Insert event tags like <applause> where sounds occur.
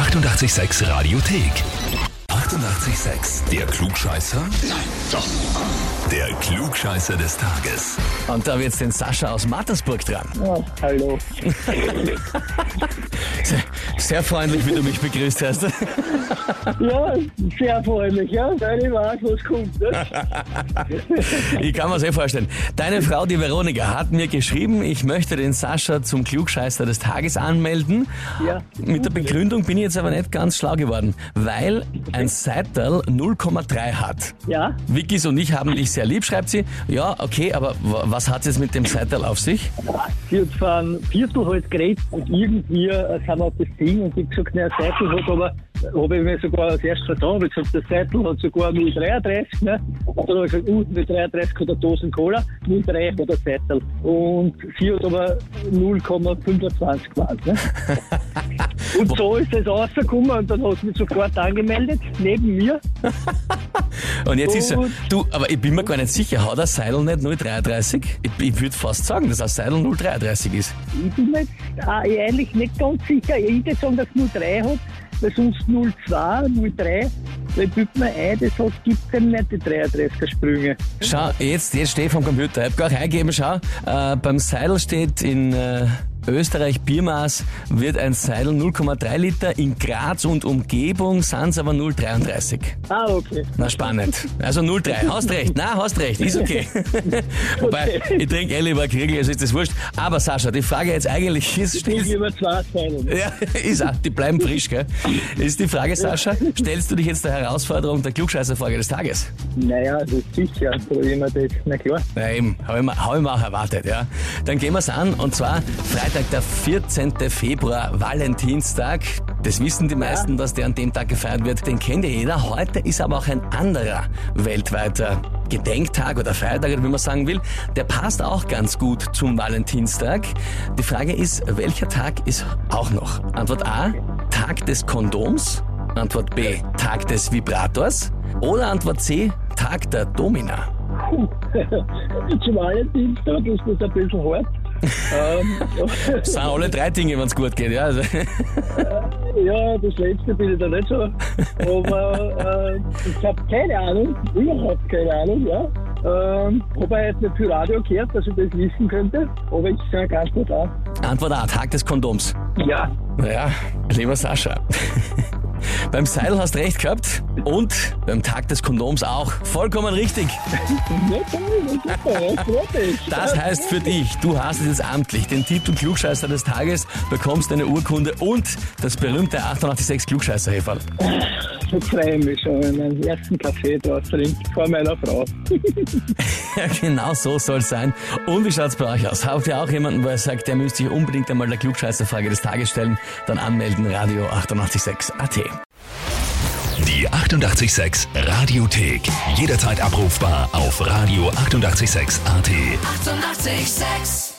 886 Radiothek. 88,6. Der Klugscheißer? Nein, doch. Der Klugscheißer des Tages. Und da wird jetzt den Sascha aus Mattersburg dran. Oh, hallo. Sehr, sehr freundlich, wie du mich begrüßt hast. Ja, sehr freundlich, ja, ich weiß, was kommt. Ne? <laughs> Ich kann mir sehr vorstellen. Deine Frau, die Veronika, hat mir geschrieben, ich möchte den Sascha zum Klugscheißer des Tages anmelden. Ja. Mit der Begründung bin ich jetzt aber nicht ganz schlau geworden, weil ein Seital 0,3 hat. Ja, Vickys und ich haben dich sehr lieb, schreibt sie. Ja, okay, aber was hat es mit dem Seital auf sich? sie hat von Viertel halt geredet und irgendwie äh, sind wir auf das Ding und ich hab gesagt, na, ein Seitel hat aber, habe ich mir sogar als erstes vertan, ich gesagt, der Seitel hat sogar 0,33, ne? Und dann habe ich gesagt, uh, 0,33 hat eine Dosen Cola, 0,3 hat ein Seitel. Und sie hat aber 0,25 gemeint, ne? <laughs> Und so ist es rausgekommen und dann hat sie mich sofort angemeldet, neben mir. <laughs> Und jetzt ist Gut. du, aber ich bin mir gar nicht sicher, hat der Seidel nicht 0,33? Ich, ich würde fast sagen, dass ein Seidel 0,33 ist. Ich bin mir jetzt äh, ehrlich nicht ganz sicher. Ich würde sagen, dass es 03 hat, weil sonst 02, 03. Weil ich bild mir ein, das hat, gibt es nicht die 33er Sprünge. Schau, jetzt, jetzt stehe ich vom Computer. Ich habe gar eingegeben, schau. Äh, beim Seidel steht in äh, Österreich Biermaß wird ein Seidel 0,3 Liter, in Graz und Umgebung sind es aber 0,33. Ah, okay. Na, spannend. Also 0,3. Hast recht. Na, hast recht. Ist okay. <laughs> Wobei, ich trinke eh lieber Kriegel, also ist das wurscht. Aber Sascha, die Frage jetzt eigentlich ist, Ich stellst, über zwei Zeilen. ja, ist auch, die bleiben frisch, gell? Ist die Frage, Sascha, stellst du dich jetzt der Herausforderung der Klugscheißerfrage des Tages? Naja, das ist sicher. Probieren wir das. Na klar. Ja, eben, habe ich, mir- hab ich mir auch erwartet, ja. Dann gehen wir's an, und zwar Freitag, der 14. Februar, Valentinstag. Das wissen die meisten, dass der an dem Tag gefeiert wird. Den kennt ja jeder. Heute ist aber auch ein anderer weltweiter Gedenktag oder Feiertag, wie man sagen will. Der passt auch ganz gut zum Valentinstag. Die Frage ist, welcher Tag ist auch noch? Antwort A, Tag des Kondoms. Antwort B, Tag des Vibrators. Oder Antwort C, Tag der Domina. <laughs> Zum Valentinstag ist das ein bisschen hart. Ähm, Das sind alle drei Dinge, wenn es gut geht. Ja. Also, ja, das letzte bin ich da nicht so. Aber äh, ich habe keine Ahnung, überhaupt keine Ahnung, ja. Ähm, habe heute nicht viel Radio gehört, dass ich das wissen könnte, aber ich sage ganz gut an. Antwort A, Tag des Kondoms. Ja. Naja, lieber Sascha. Beim Seil hast recht gehabt und beim Tag des Kondoms auch. Vollkommen richtig. Das heißt für dich, du hast jetzt amtlich den Titel Klugscheißer des Tages, bekommst eine Urkunde und das berühmte 886 klugscheißer -Häferl. Ich freue mich schon, wenn ich meinen ersten Kaffee da trinke vor meiner Frau. <laughs> Ja, genau so soll sein. Und wie schaut's bei euch aus? Habt ihr auch jemanden, wo ihr sagt, der müsste sich unbedingt einmal der Klugscheißerfrage des Tages stellen? Dann anmelden, Radio 886 AT. Die 88,6 Radiothek. Jederzeit abrufbar auf radio886.at. 88,6. Eighty-eight, sex.